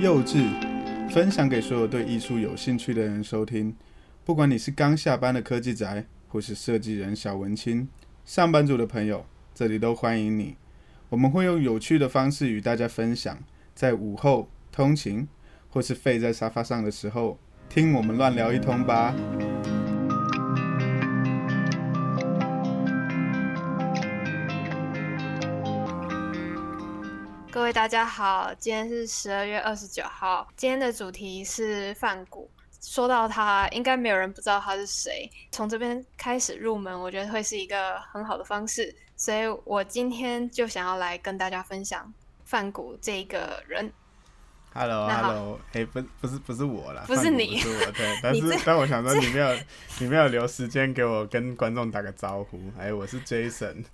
幼稚，分享给所有对艺术有兴趣的人收听。不管你是刚下班的科技宅，或是设计人小文青，上班族的朋友，这里都欢迎你。我们会用有趣的方式与大家分享，在午后通勤或是废在沙发上的时候，听我们乱聊一通吧。各位大家好，今天是十二月二十九号，今天的主题是范谷。说到他，应该没有人不知道他是谁。从这边开始入门，我觉得会是一个很好的方式，所以我今天就想要来跟大家分享范谷这个人。Hello，Hello，哎，不，不是，不是我啦，不是你不是我，对，但是，但我想说，你没有，你没有留时间给我跟观众打个招呼。哎，我是 Jason。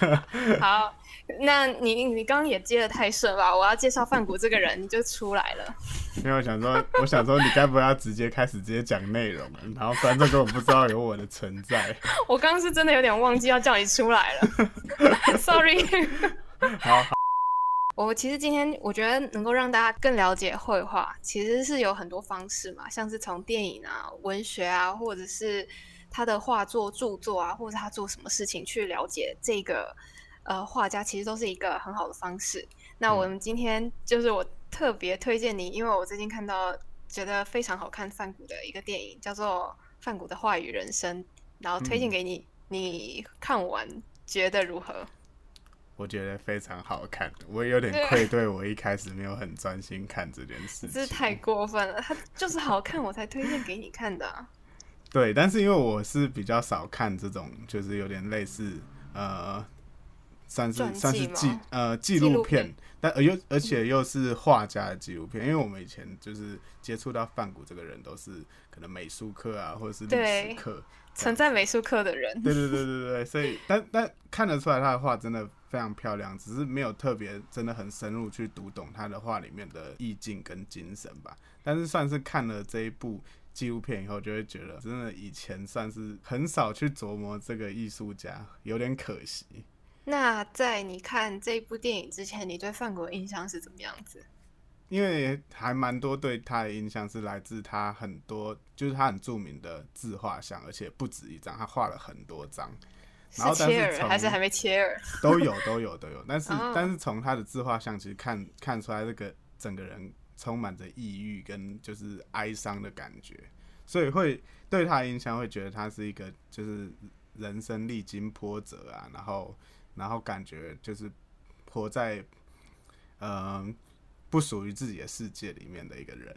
好，那你你刚刚也接的太顺吧？我要介绍范谷这个人，你就出来了。因为我想说，我想说，你该不会要直接开始直接讲内容了？然后观众根本不知道有我的存在。我刚刚是真的有点忘记要叫你出来了，sorry。好。我其实今天我觉得能够让大家更了解绘画，其实是有很多方式嘛，像是从电影啊、文学啊，或者是他的画作、著作啊，或者他做什么事情去了解这个呃画家，其实都是一个很好的方式。那我们今天就是我特别推荐你，因为我最近看到觉得非常好看范谷的一个电影，叫做《范谷的话语人生》，然后推荐给你，你看完觉得如何？我觉得非常好看，我也有点愧对我一开始没有很专心看这件事情，这太过分了。它就是好看，我才推荐给你看的、啊。对，但是因为我是比较少看这种，就是有点类似呃，算是算是纪呃纪录片，但而又而且又是画家的纪录片，因为我们以前就是接触到范谷这个人，都是可能美术课啊，或者是历史课，存在美术课的人。对对对对对，所以但但看得出来他的画真的。非常漂亮，只是没有特别真的很深入去读懂他的画里面的意境跟精神吧。但是算是看了这一部纪录片以后，就会觉得真的以前算是很少去琢磨这个艺术家，有点可惜。那在你看这部电影之前，你对范国的印象是怎么样子？因为还蛮多对他的印象是来自他很多，就是他很著名的自画像，而且不止一张，他画了很多张。然后，但是还是还没切耳，都有都有都有。但是，但是从他的自画像，其实看看出来，这个整个人充满着抑郁跟就是哀伤的感觉，所以会对他的印象会觉得他是一个就是人生历经波折啊，然后然后感觉就是活在嗯不属于自己的世界里面的一个人。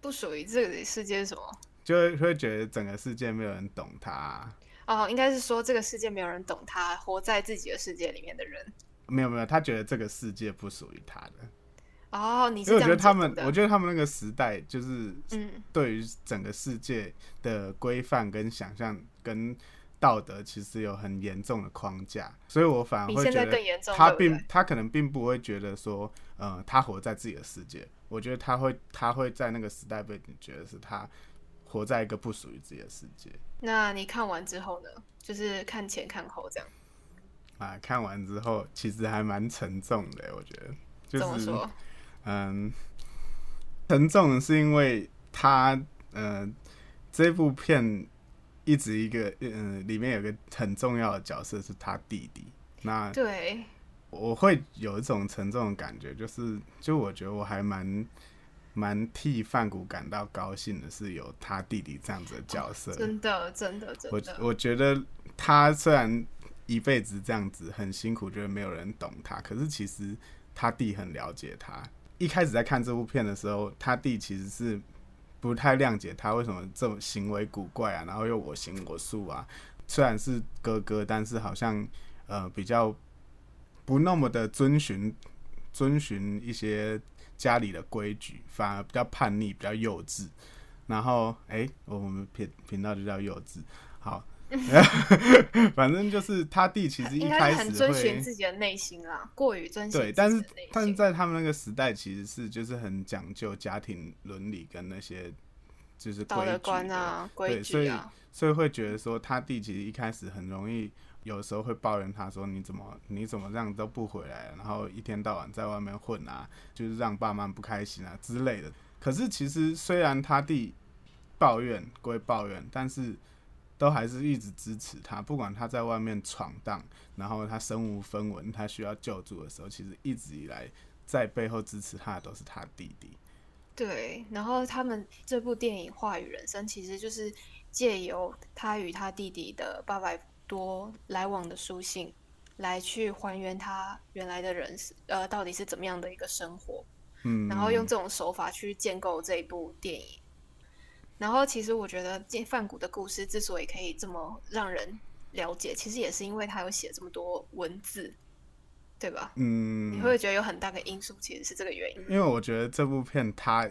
不属于这个世界是什么？就会会觉得整个世界没有人懂他。哦，应该是说这个世界没有人懂他，活在自己的世界里面的人。没有没有，他觉得这个世界不属于他的。哦，你是觉得他们，我觉得他们那个时代就是，嗯，对于整个世界的规范跟想象跟道德，其实有很严重的框架，所以我反而会觉得他并他可能并不会觉得说，呃，他活在自己的世界。我觉得他会他会在那个时代背景觉得是他。活在一个不属于自己的世界。那你看完之后呢？就是看前看后这样。啊，看完之后其实还蛮沉重的，我觉得。就是嗯，沉重是因为他，呃，这部片一直一个，嗯，里面有个很重要的角色是他弟弟。那对，我会有一种沉重的感觉，就是，就我觉得我还蛮。蛮替范谷感到高兴的是有他弟弟这样子的角色，真的真的真的。我我觉得他虽然一辈子这样子很辛苦，觉得没有人懂他，可是其实他弟很了解他。一开始在看这部片的时候，他弟其实是不太谅解他为什么这么行为古怪啊，然后又我行我素啊。虽然是哥哥，但是好像呃比较不那么的遵循遵循一些。家里的规矩反而比较叛逆，比较幼稚。然后，哎、欸，我们频频道就叫幼稚。好，反正就是他弟其实一开始很遵循自己的内心啦，过于遵循。对，但是但是在他们那个时代，其实是就是很讲究家庭伦理跟那些就是道德观啊、规矩啊，所以所以会觉得说他弟其实一开始很容易。有时候会抱怨他说：“你怎么你怎么这样都不回来，然后一天到晚在外面混啊，就是让爸妈不开心啊之类的。”可是其实虽然他弟抱怨归抱怨，但是都还是一直支持他，不管他在外面闯荡，然后他身无分文，他需要救助的时候，其实一直以来在背后支持他的都是他弟弟。对，然后他们这部电影《话语人生》其实就是借由他与他弟弟的八百多来往的书信，来去还原他原来的人是呃到底是怎么样的一个生活，嗯，然后用这种手法去建构这一部电影。然后其实我觉得这范谷的故事之所以可以这么让人了解，其实也是因为他有写这么多文字，对吧？嗯，你会不会觉得有很大的因素其实是这个原因？因为我觉得这部片它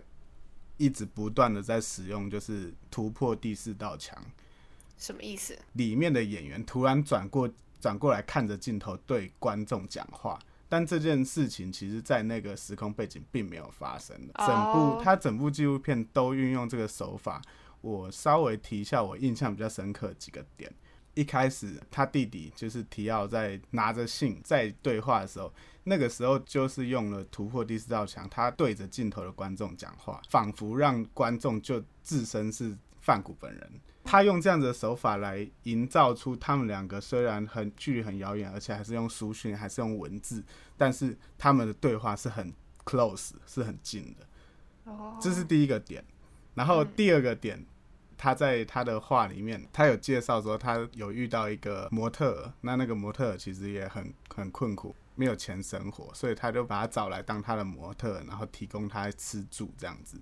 一直不断的在使用，就是突破第四道墙。什么意思？里面的演员突然转过转过来看着镜头对观众讲话，但这件事情其实在那个时空背景并没有发生的。整部哦它整部纪录片都运用这个手法。我稍微提一下我印象比较深刻的几个点。一开始他弟弟就是提奥在拿着信在对话的时候，那个时候就是用了突破第四道墙，他对着镜头的观众讲话，仿佛让观众就自身是范谷本人。他用这样子的手法来营造出他们两个虽然很距离很遥远，而且还是用书讯，还是用文字，但是他们的对话是很 close，是很近的。哦，这是第一个点。然后第二个点，他在他的话里面，他有介绍说他有遇到一个模特，那那个模特其实也很很困苦，没有钱生活，所以他就把他找来当他的模特，然后提供他吃住这样子。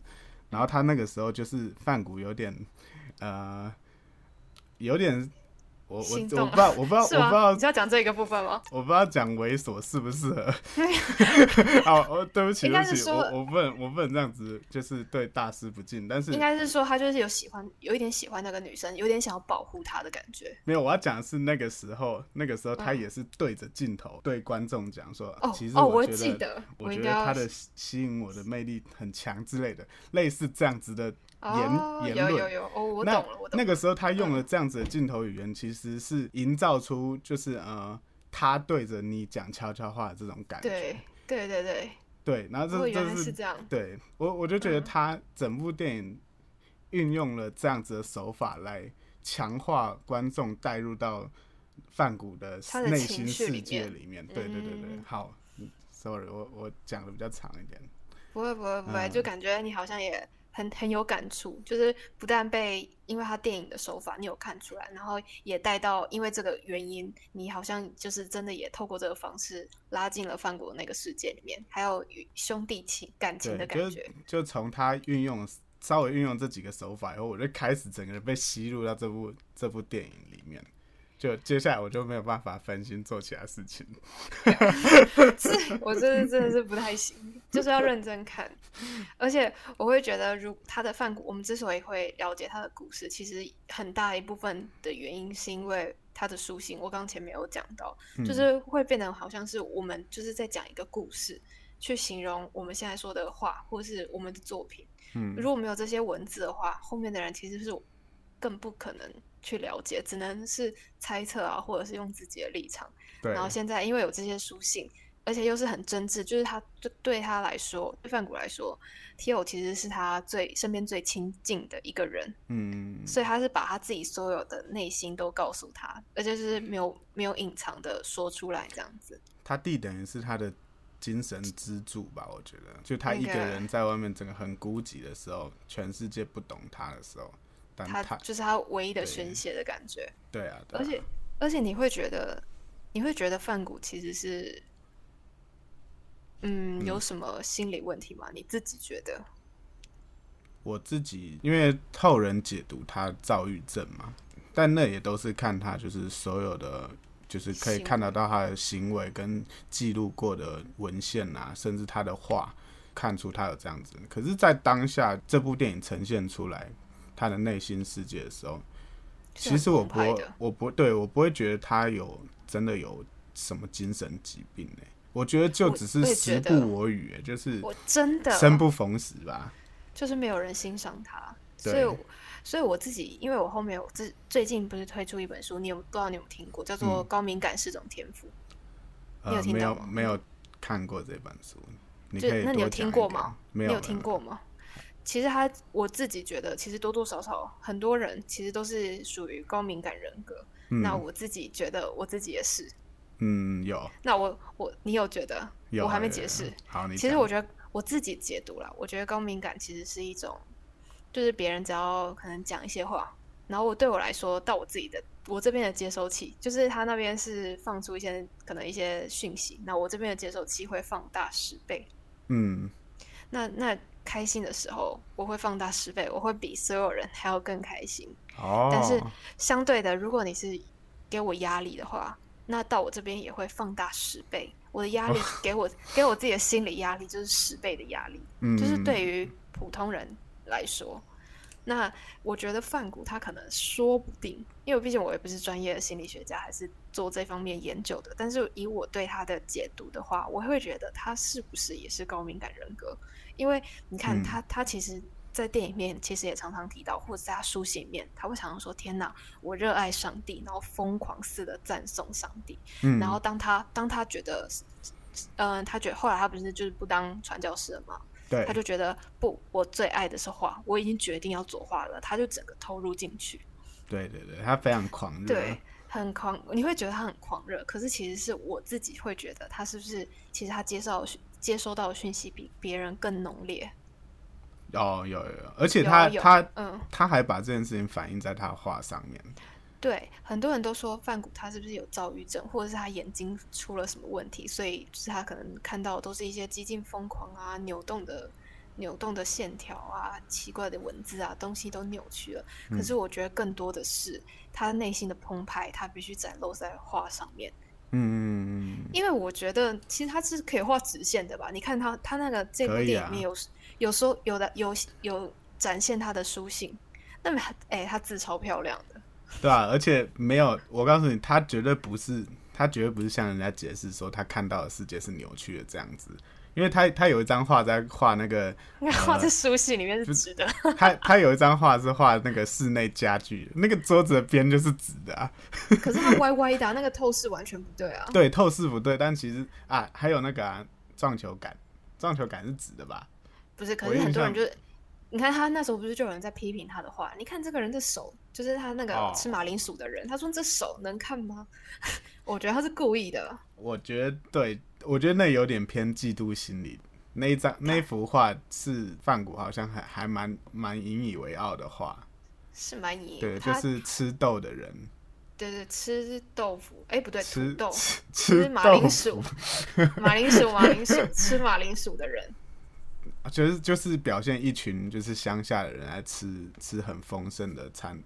然后他那个时候就是范谷有点呃，有点。我我我不知道，我不知道，我不知道？你是要讲这个部分吗？我不知道讲猥琐适不适合。好，我对不起，对不起，我我不能我不能这样子，就是对大师不敬。但是应该是说他就是有喜欢，有一点喜欢那个女生，有点想要保护她的感觉。没有，我要讲的是那个时候，那个时候他嗯也是对着镜头对观众讲说，哦其实哦，我觉得。记得，我觉得他的吸吸引我的魅力很强之类的，类似这样子的言、哦，言论。有有有，哦，我那懂了，我懂了。那个时候他用了这样子的镜头语言，其实是营造出就是呃，他对着你讲悄悄话的这种感觉。对对对对，对，然后这这是是这样。对我我就觉得嗯他整部电影运用了这样子的手法来强化观众带入到范谷的内心世界里面。对对对对，嗯好嗯，sorry，我我讲的比较长一点。不会不会不会，嗯就感觉你好像也很很有感触，就是不但被因为他电影的手法你有看出来，然后也带到因为这个原因，你好像就是真的也透过这个方式拉进了范国那个世界里面，还有与兄弟情感情的感觉。就从他运用稍微运用这几个手法以后，我就开始整个人被吸入到这部这部电影里面。就接下来我就没有办法分心做其他事情。是我真的真的是不太行，就是要认真看。而且我会觉得，如他的范谷，我们之所以会了解他的故事，其实很大一部分的原因是因为他的书信。我刚前面有讲到，嗯就是会变得好像是我们就是在讲一个故事，去形容我们现在说的话，或是我们的作品。嗯如果没有这些文字的话，后面的人其实是更不可能去了解，只能是猜测啊，或者是用自己的立场。对，然后现在因为有这些书信，而且又是很真挚，就是他就对他来说，对范谷来说，T.O 其实是他最身边最亲近的一个人，嗯，所以他是把他自己所有的内心都告诉他，而且是没有没有隐藏的说出来这样子。他弟等于是他的精神支柱吧，我觉得，就他一个人在外面整个很孤寂的时候，全世界不懂他的时候，但他他就是他唯一的宣泄的感觉，对啊，对啊而且而且你会觉得，你会觉得范谷其实是，嗯，有什么心理问题吗？你自己觉得？我自己因为后人解读他躁郁症嘛，但那也都是看他就是所有的，就是可以看得到他的行为跟记录过的文献啊，甚至他的话，看出他有这样子。可是，在当下这部电影呈现出来他的内心世界的时候，其实我不会我不对我不会觉得他有真的有什么精神疾病呢、我觉得就只是时不我与、欸，就是我真的。生不逢时吧。就是没有人欣赏他，所以所以我自己，因为我后面我最最近不是推出一本书，你有不知道你有听过，叫做《高敏感是种天赋》。你有听到吗？有没有看过这本书，你就可以那你有听过吗？没有，你有听过吗？其实他我自己觉得，其实多多少少很多人其实都是属于高敏感人格。嗯那我自己觉得我自己也是。嗯，有那我我你有觉得？有，我还没解释。好，你其实我觉得我自己解读了，我觉得高敏感其实是一种，就是别人只要可能讲一些话，然后我对我来说，到我自己的我这边的接收器，就是他那边是放出一些可能一些讯息，那我这边的接收器会放大十倍。嗯那那开心的时候，我会放大十倍，我会比所有人还要更开心。哦，但是相对的，如果你是给我压力的话，那到我这边也会放大十倍。我的压力给我、给我自己的心理压力就是十倍的压力，嗯就是对于普通人来说，那我觉得范谷他可能说不定，因为毕竟我也不是专业的心理学家，还是做这方面研究的。但是以我对他的解读的话，我会觉得他是不是也是高敏感人格？因为你看嗯他，他其实。在电影里面，其实也常常提到，或者在他书写里面，他会常常说：“天哪，我热爱上帝，然后疯狂似的赞颂上帝。”嗯，然后当他当他觉得，嗯、他觉得后来他不是就是不当传教士了嘛，对。他就觉得不，我最爱的是画，我已经决定要作画了，他就整个投入进去，对对对，他非常狂热，对，很狂，你会觉得他很狂热，可是其实是我自己会觉得他是不是其实他接受接收到的讯息比别人更浓烈，哦，有有有，而且他他嗯，他还把这件事情反映在他的画上面，对，很多人都说范谷他是不是有躁郁症，或者是他眼睛出了什么问题，所以就是他可能看到的都是一些激进疯狂啊、扭动的、扭动的线条啊、奇怪的文字啊，东西都扭曲了。可是我觉得更多的是他内心的澎湃，他必须展露在画上面。嗯嗯嗯因为我觉得其实他是可以画直线的吧？你看他他那个这部电影里面有、有时候有的有有展现他的书信，那么哎、他字超漂亮的。嗯，对啊，而且没有，我告诉你，他绝对不是，他绝对不是向人家解释说他看到的世界是扭曲的这样子，因为他他有一张画在画那个，那画在书信里面是直的，他他有一张画是画那个室内家具，那个桌子的边就是直的啊，可是它歪歪的啊、那个透视完全不对啊。对，透视不对，但其实啊，还有那个、啊、撞球杆，撞球杆是直的吧？不是，可是很多人就是，你看他那时候不是就有人在批评他的话？你看这个人的手，就是他那个哦吃马铃薯的人，他说这手能看吗？我觉得他是故意的。我觉得对，我觉得那有点偏嫉妒心理。那一张那一幅画是范谷好像还还蛮蛮引以为傲的画，是蛮引对，就是吃豆的人对对吃豆腐，哎不对，吃豆吃马铃薯，马铃薯马铃薯吃马铃薯的人，就是就是表现一群就是乡下的人来吃吃很丰盛的餐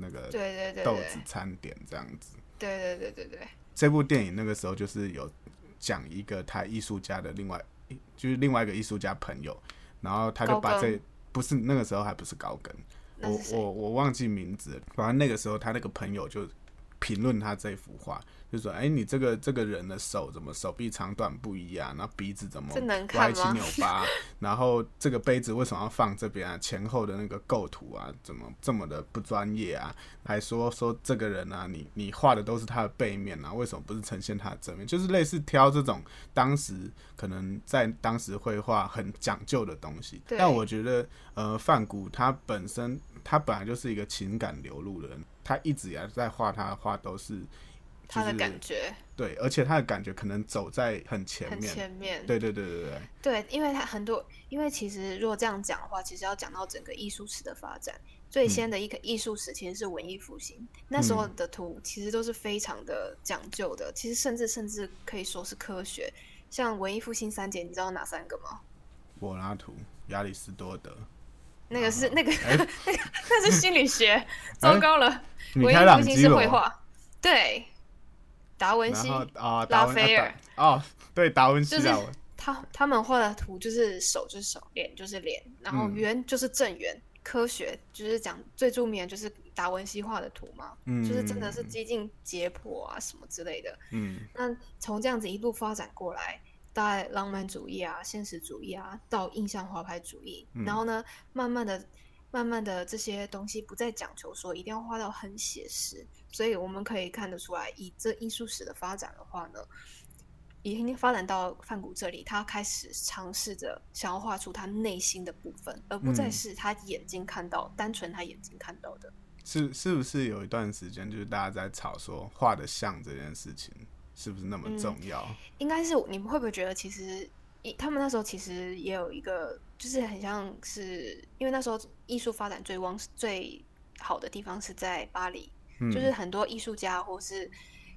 那个对对对对豆子餐点这样子。对对对对对，这部电影那个时候就是有讲一个他艺术家的另外就是另外一个艺术家朋友，然后他就把这不是那个时候还不是高更，我我我忘记名字了，反正那个时候他那个朋友就评论他这幅画，就说：“哎、你这个这个人的手怎么手臂长短不一样，然后鼻子怎么歪七扭八，然后这个杯子为什么要放这边啊？前后的那个构图啊，怎么这么的不专业啊？还说说这个人啊，你你画的都是他的背面啊，为什么不是呈现他的正面？就是类似挑这种当时可能在当时绘画很讲究的东西。但我觉得，呃，范谷他本身他本来就是一个情感流露的人，他一直以来在画他的画都是他的就是感觉对，而且他的感觉可能走在很前很面。前面。对对对对对，对，因为他很多，因为其实如果这样讲的话，其实要讲到整个艺术史的发展。最先的一个艺术史其实是文艺复兴，那时候的图其实都是非常的讲究的，其实甚至甚至可以说是科学。像文艺复兴三杰，你知道哪三个吗？柏拉图、亚里士多德、那个是 那个哎那个那是心理学，糟糕了。文艺复兴是，绘画，对，达文西啊，拉斐尔。啊哦，对，达文西就是他他们画的图就是手就是手，脸就是脸，然后嗯。圆就是正圆。科学就是讲最著名的就是达文西画的图嘛，嗯。就是真的是接近解剖啊什么之类的。嗯。那从这样子一路发展过来，大概浪漫主义啊、现实主义啊，到印象画派主义，嗯。然后呢，慢慢的慢慢的这些东西不再讲求说一定要画到很写实，所以我们可以看得出来，以这艺术史的发展的话呢，已经发展到范谷这里，他开始尝试着想要画出他内心的部分，而不再嗯是他眼睛看到，单纯他眼睛看到的。是是不是有一段时间就是大家在吵说画的像这件事情是不是那么重要？应该是你们会不会觉得，其实一他们那时候其实也有一个，就是很像是因为那时候艺术发展最旺最好的地方是在巴黎，嗯，就是很多艺术家或是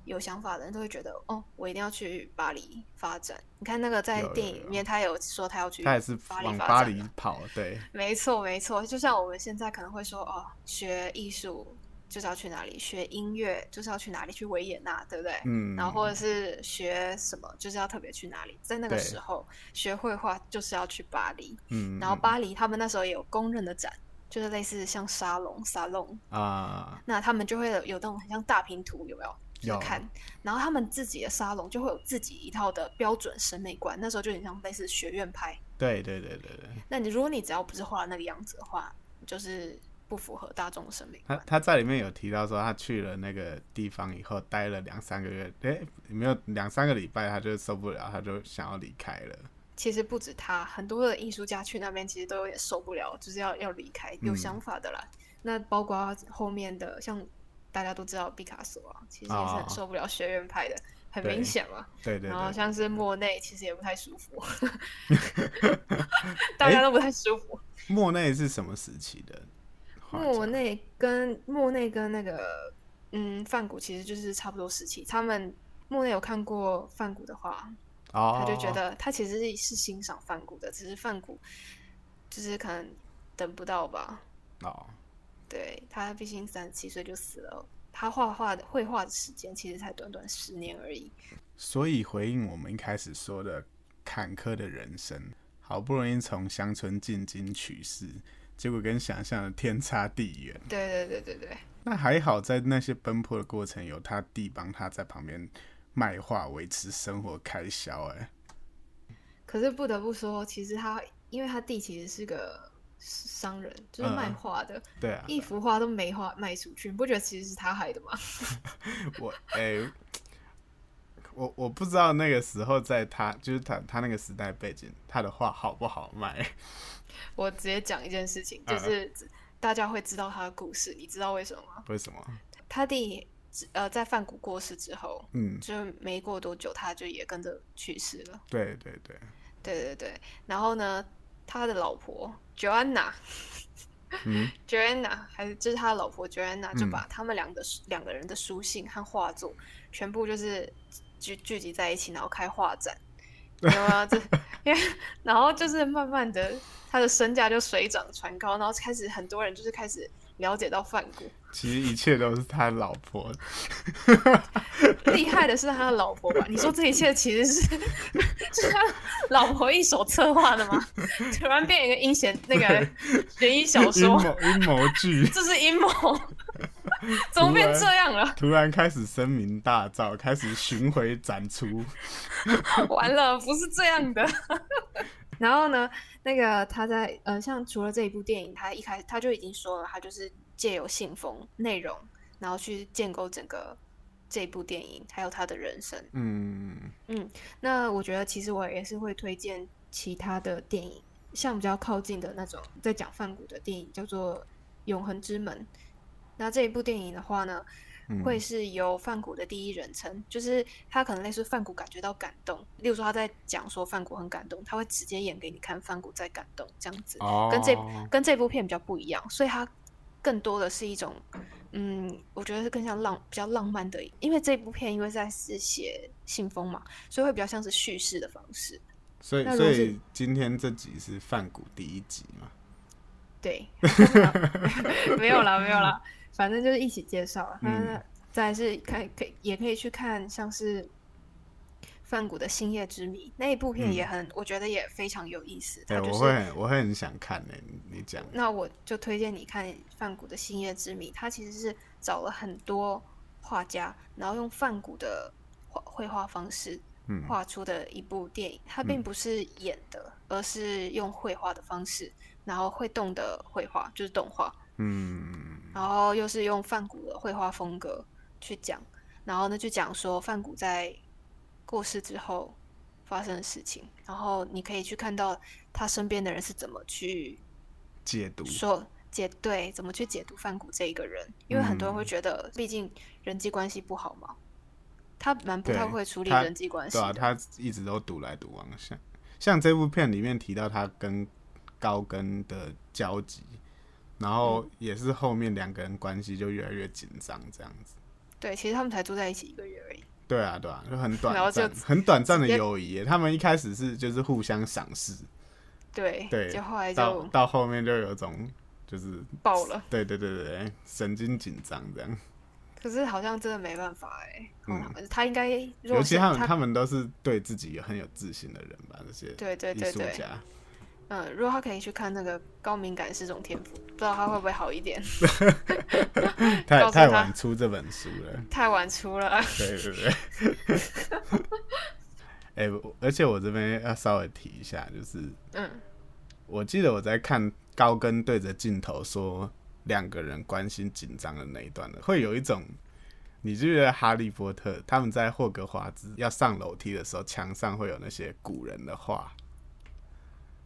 有想法的人都会觉得，哦，我一定要去巴黎发展。你看那个在电影里面，他有说他要去他也是往巴黎跑，对，没错，没错，就像我们现在可能会说，哦，学艺术就是要去哪里，学音乐就是要去哪里，去维也纳，对不对？嗯，然后或者是学什么，就是要特别去哪里。在那个时候，学绘画就是要去巴黎。嗯，然后巴黎他们那时候也有公认的展，就是类似像沙龙、沙龙，啊，那他们就会有有那种很像大拼图，有没有？就是有看，然后他们自己的沙龙就会有自己一套的标准审美观，那时候就很像类似学院派。对对对对对，那你如果你只要不是画那个样子的话，就是不符合大众审美他。他在里面有提到说，他去了那个地方以后，待了两三个月，诶，没有两三个礼拜，他就受不了，他就想要离开了。其实不止他，很多的艺术家去那边其实都有点受不了，就是要要离开，有嗯想法的啦。那包括后面的，像大家都知道毕卡索啊，其实也是哦很受不了学院派的，很明显嘛。对对对，然后像是莫内，其实也不太舒服，大家都不太舒服。莫内是什么时期的？莫内跟莫内跟那个嗯梵谷其实就是差不多时期。他们莫内有看过梵谷的画，哦，他就觉得他其实是是欣赏梵谷的，只是梵谷就是可能等不到吧。哦，对他毕竟三十七岁就死了，他画画的绘画的时间其实才短短十年而已。所以回应我们一开始说的坎坷的人生，好不容易从乡村进京取士，结果跟想象的天差地远。对对对对对，那还好，在那些奔波的过程，有他弟帮他在旁边卖画维持生活开销。哎，可是不得不说，其实他因为他弟其实是个商人，就是卖嗯画的，对啊，一幅画都没画卖出去，你不觉得其实是他害的吗？我哎、我我不知道那个时候在他就是他他那个时代背景，他的画好不好卖？我直接讲一件事情，嗯就是大家会知道他的故事，你知道为什么吗？为什么？他弟呃在范谷过世之后，嗯，就没过多久他就也跟着去世了。对对对，对对 对，然后呢，他的老婆 Joanna。嗯 Joanna 还是就是他的老婆 Joanna 就嗯把他们两个两个人的书信和画作全部就是聚聚集在一起，然后开画展。有没有？这因为然后就是慢慢的，他的身价就水涨船高，然后开始很多人就是开始了解到范谷。其实一切都是他老婆。厉害的是他的老婆吧？你说这一切其实是是他老婆一手策划的吗？突然变一个阴险那个悬疑小阴说，谋阴谋剧，这是阴谋，怎么变这样了？突然开始声名大噪，开始巡回展出。完了，不是这样的。然后呢，那个他在呃，像除了这一部电影，他一开始他就已经说了，他就是借由信封内容，然后去建构整个这部电影，还有他的人生。嗯嗯，那我觉得其实我也是会推荐其他的电影，像比较靠近的那种在讲梵谷的电影，叫做《永恒之门》。那这一部电影的话呢，嗯会是由范谷的第一人称，就是他可能类似范谷感觉到感动，例如说他在讲说范谷很感动，他会直接演给你看范谷在感动这样子，哦，跟这跟这部片比较不一样，所以他更多的是一种，嗯，我觉得是更像浪比较浪漫的，因为这部片因为在是写信封嘛，所以会比较像是叙事的方式。所以所以今天这集是范谷第一集嘛？对，没有了，没有啦，反正就是一起介绍。那、嗯再来是看可以也可以去看像是梵谷的《星夜之谜》那一部片也很，我觉得也非常有意思。我会我会很想看呢、你你讲，那我就推荐你看梵谷的《星夜之谜》，它其实是找了很多画家，然后用梵谷的画绘画方式嗯画出的一部电影。它并不是演的，而是用绘画的方式然后会动的绘画就是动画，嗯，然后又是用范古的绘画风格去讲，然后呢就讲说范古在过世之后发生的事情，然后你可以去看到他身边的人是怎么去解读，说解对怎么去解读范谷这一个人，因为很多人会嗯。觉得，毕竟人际关系不好嘛，他蛮不太会处理人际关系对啊，他一直都独来独往，像像这部片里面提到他跟高根的交集，然后嗯也是后面两个人关系就越来越紧张这样子。对，其实他们才住在一起一个月而已。对啊，对啊，就很短暂，很短暂的友谊。他们一开始是就是互相赏识，对，对就后来就到到后面就有种就是爆了。对对对神经紧张这样。可是好像真的没办法哎、嗯嗯，他应该尤其他们他们都是对自己有很有自信的人吧，这些对对艺对对，术家。嗯，如果他可以去看那个高敏感是种天赋，不知道他会不会好一点？太太晚出这本书了。太晚出了，对对对。哎、我而且我这边要稍微提一下，就是嗯，我记得我在看高跟对着镜头说两个人关心紧张的那一段的，会有一种，你记得哈利波特他们在霍格华兹要上楼梯的时候，墙上会有那些古人的画。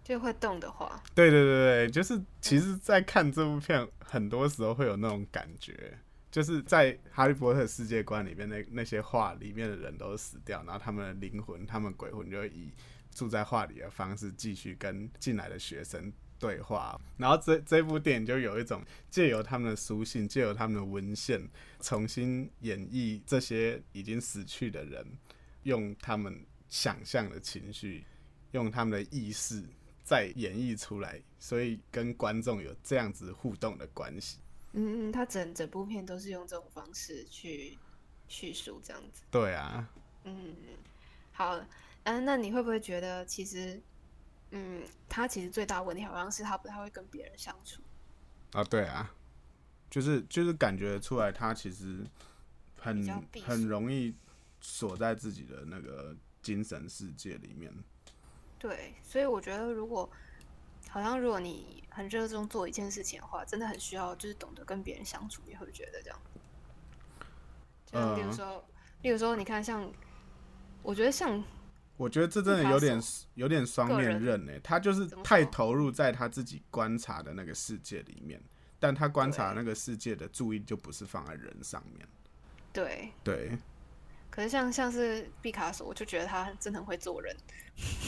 就会动的话，对对对对，就是其实，在看这部片，很多时候会有那种感觉，就是在哈利波特世界观里面，那那些画里面的人都死掉，然后他们的灵魂、他们鬼魂就会以住在画里的方式继续跟进来的学生对话。然后这这部电影就有一种借由他们的书信，借由他们的文献，重新演绎这些已经死去的人，用他们想象的情绪，用他们的意识。再演绎出来，所以跟观众有这样子互动的关系。嗯嗯，他整整部片都是用这种方式去叙述这样子。对啊，嗯，好，嗯，那你会不会觉得其实，嗯，他其实最大问题好像是他不太会跟别人相处。啊对啊，就是就是感觉出来他其实很很容易锁在自己的那个精神世界里面。对，所以我觉得如果好像如果你很热衷做一件事情的话，真的很需要就是懂得跟别人相处，你会觉得这样？就像例如嗯说，例如说，你看像，我觉得像我觉得这真的有点有点双面人刃呢、他就是太投入在他自己观察的那个世界里面，但他观察对那个世界的注意就不是放在人上面。对，对，可是像像是毕卡索，我就觉得他真的很会做人。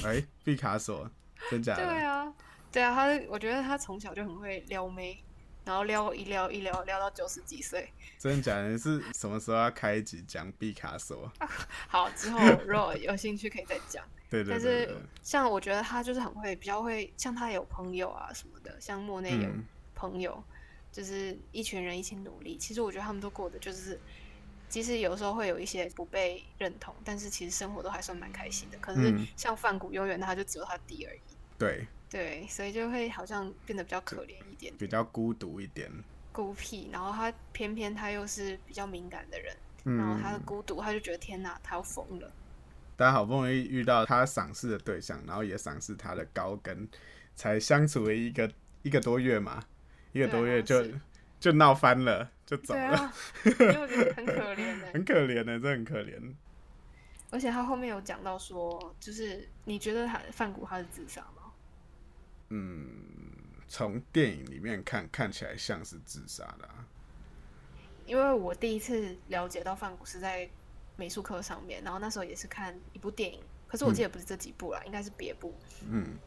哎、毕卡索，真假的？对啊，对啊，他我觉得他从小就很会撩妹，然后撩一撩一撩撩到九十几岁。真的假的？你是什么时候要开一集讲毕卡索？好，之后 如果有兴趣可以再讲。对对但是像我觉得他就是很会，比较会，像他有朋友啊什么的，像莫内有嗯朋友，就是一群人一起努力。其实我觉得他们都过得就是，即使有时候会有一些不被认同，但是其实生活都还算蛮开心的。可是嗯像范谷，永远他就只有他弟而已。对，对，所以就会好像变得比较可怜一点，比较孤独一点。孤僻。然后他偏偏他又是比较敏感的人，然后他的嗯，孤独，他就觉得天哪，他要疯了。但好不容易遇到他赏识的对象，然后也赏识他的高跟，才相处了一个一个多月嘛，一个多月就就闹翻了，就走了，对啊，就很可怜的。很可怜的，真的很可怜。而且他后面有讲到说，就是你觉得他范谷他是自杀吗？嗯，从电影里面看，看起来像是自杀的、啊。因为我第一次了解到范谷是在美术课上面，然后那时候也是看一部电影，可是我记得不是这几部啦，应该是别部，嗯，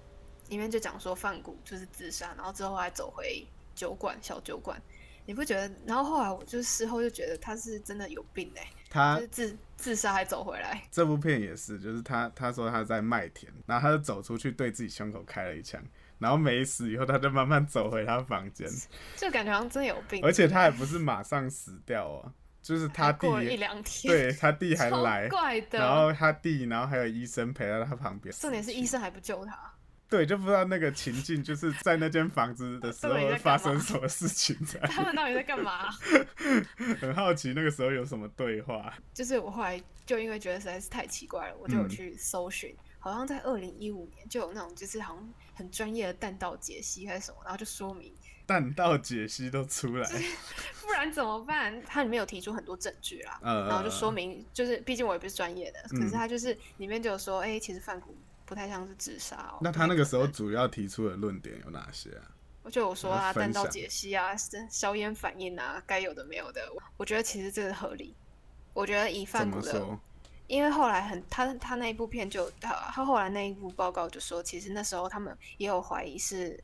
里面就讲说范谷就是自杀，然后之后还走回酒馆小酒馆。你不觉得？然后后来我就事后就觉得他是真的有病哎、他就是自自杀还走回来。这部片也是，就是他他说他在麦田，然后他就走出去对自己胸口开了一枪，然后没死以后，他就慢慢走回他房间，就感觉好像真的有病，而且他也不是马上死掉哦，就是他弟过了一两天，对他弟 还来，怪的。然后他弟，然后还有医生陪在他旁边。重点是医生还不救他，对，就不知道那个情境，就是在那间房子的时候发生什么事情 在，他们到底在干嘛？很好奇那个时候有什么对话。就是我后来就因为觉得实在是太奇怪了，我就有去搜寻，好像在二零一五年就有那种就是好像很专业的弹道解析还是什么，然后就说明弹道解析都出来，不然怎么办？它里面有提出很多证据啦，呃，然后就说明就是毕竟我也不是专业的，可是它就是里面就有说，哎、其实范谷不太像是自杀哦。那他那个时候主要提出的论点有哪些啊？我就有说啊，弹道解析啊，是消烟反应啊，该有的没有的，我我觉得其实这个合理。我觉得以怎范谷的，因为后来很他他那一部片就他他后来那一部报告就说，其实那时候他们也有怀疑是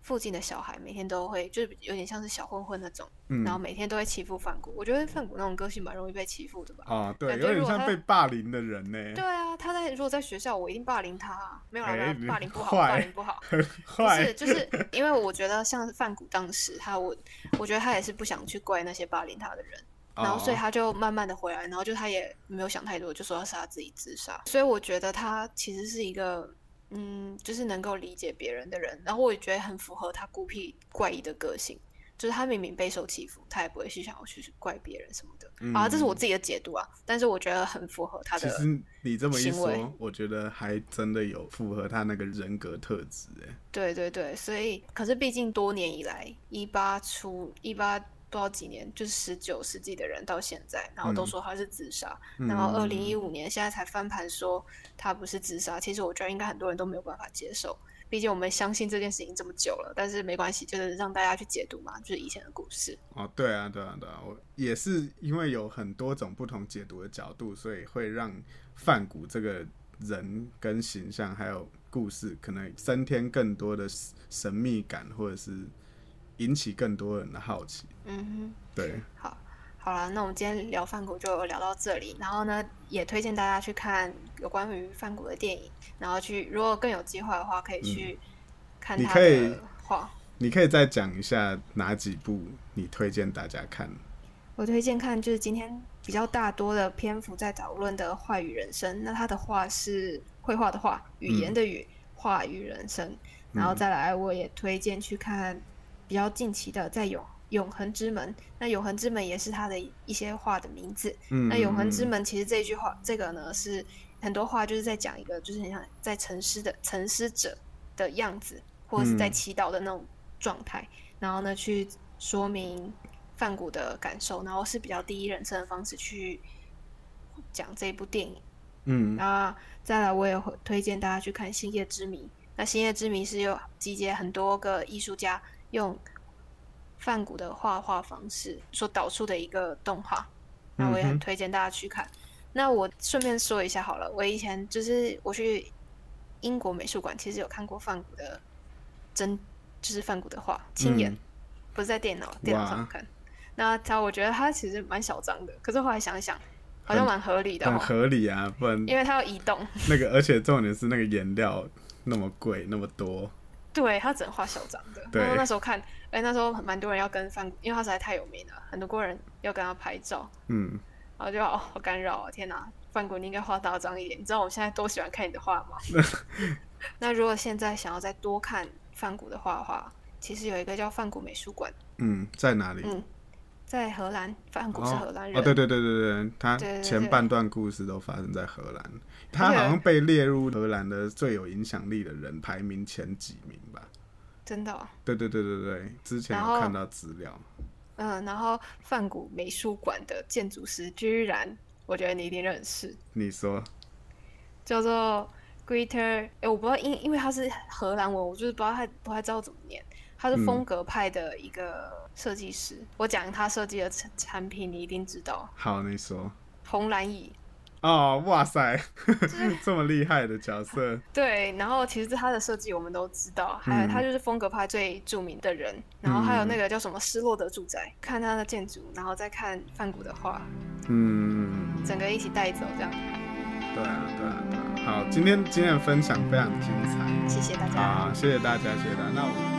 附近的小孩每天都会就是有点像是小混混那种，嗯然后每天都会欺负范谷。我觉得范谷那种个性蛮容易被欺负的吧。啊，对，感有点像被霸凌的人呢，对啊，他在如果在学校，我一定霸凌他、啊。没有啦，哎没有霸凌不好，霸凌不好。不是，，就是因为我觉得像范谷当时他我我觉得他也是不想去怪那些霸凌他的人，然后所以哦他就慢慢的回来，然后就他也没有想太多，就说要杀自己自杀。所以我觉得他其实是一个嗯，就是能够理解别人的人，然后我也觉得很符合他孤僻怪异的个性。就是他明明备受欺负，他也不会去想要去怪别人什么的、嗯啊，这是我自己的解读啊。但是我觉得很符合他的其实你这么一说，我觉得还真的有符合他那个人格特质，哎，对对对，所以可是毕竟多年以来，一八出一八不知道几年，就是十九世纪的人到现在，然后都嗯说他是自杀，嗯然后二零一五年现在才翻盘说他不是自杀。其实我觉得应该很多人都没有办法接受，毕竟我们相信这件事情这么久了，但是没关系，就是让大家去解读嘛，就是以前的故事。哦，对啊，对啊，对啊，我也是因为有很多种不同解读的角度，所以会让范谷这个人跟形象还有故事，可能增添更多的神秘感，或者是引起更多人的好奇。嗯哼对，好。好了，那我们今天聊梵谷就聊到这里，然后呢，也推荐大家去看有关于梵谷的电影，然后去如果更有计划的话，可以去看他你可以的画。你可以再讲一下哪几部你推荐大家看？我推荐看就是今天比较大多的篇幅在讨论的《话语人生》，那他的画是绘画的画，语言的语，话语人生。然后再来，我也推荐去看比较近期的在永永恒之门。那永恒之门也是他的一些画的名字。嗯，那永恒之嗯门其实这句话，这个呢是很多话就是在讲一个，就是很像在沉思的沉思者的样子，或者是在嗯祈祷的那种状态，然后呢去说明梵谷的感受，然后是比较第一人称的方式去讲这部电影。嗯那再来，我也会推荐大家去看《星夜之谜》。那《星夜之谜》是有集结很多个艺术家用梵谷的画画方式所导出的一个动画，那我也很推荐大家去看。那我顺便说一下好了，我以前就是我去英国美术馆，其实有看过梵谷的真，就是梵谷的画，亲眼，嗯不是在电脑电脑上看。那他我觉得他其实蛮小张的，可是后来想一想，好像蛮合理的很哦，合理啊，不然因为他要移动。那个，而且重点是那个颜料那么贵，那么多，对他只能画小张的。对然后那时候看，哎、那时候蛮多人要跟范，因为他实在太有名了，很多人要跟他拍照，嗯，然后就哦好干扰啊！天哪，范谷你应该画大张一点。你知道我现在多喜欢看你的画吗？那如果现在想要再多看范谷的画的话，其实有一个叫范谷美术馆，嗯，在哪里？嗯，在荷兰，范谷是荷兰人。哦，对对对对对，他前半段故事都发生在荷兰，他好像被列入荷兰的最有影响力的人排名前几名吧？真的、哦，对对对对对，之前有看到资料。嗯，然后范谷美术馆的建筑师居然，我觉得你一定认识，你说，叫做 Greater，哎、我不知道，因因为他是荷兰文，我就是不知道他不太知道怎么念。他是嗯风格派的一个设计师，我讲他设计的产产品，你一定知道，好，你说。红蓝椅。哦，哇塞，这么厉害的角色，对，然后其实他的设计我们都知道，还有嗯他就是风格派最著名的人，然后还有那个叫什么失落的住宅，看他的建筑，然后再看梵谷的画，嗯，整个一起带走这样。对啊，对啊，对啊。好，今天今天的分享非常精彩，谢谢大家。好，谢谢大家，谢谢大家。那我们。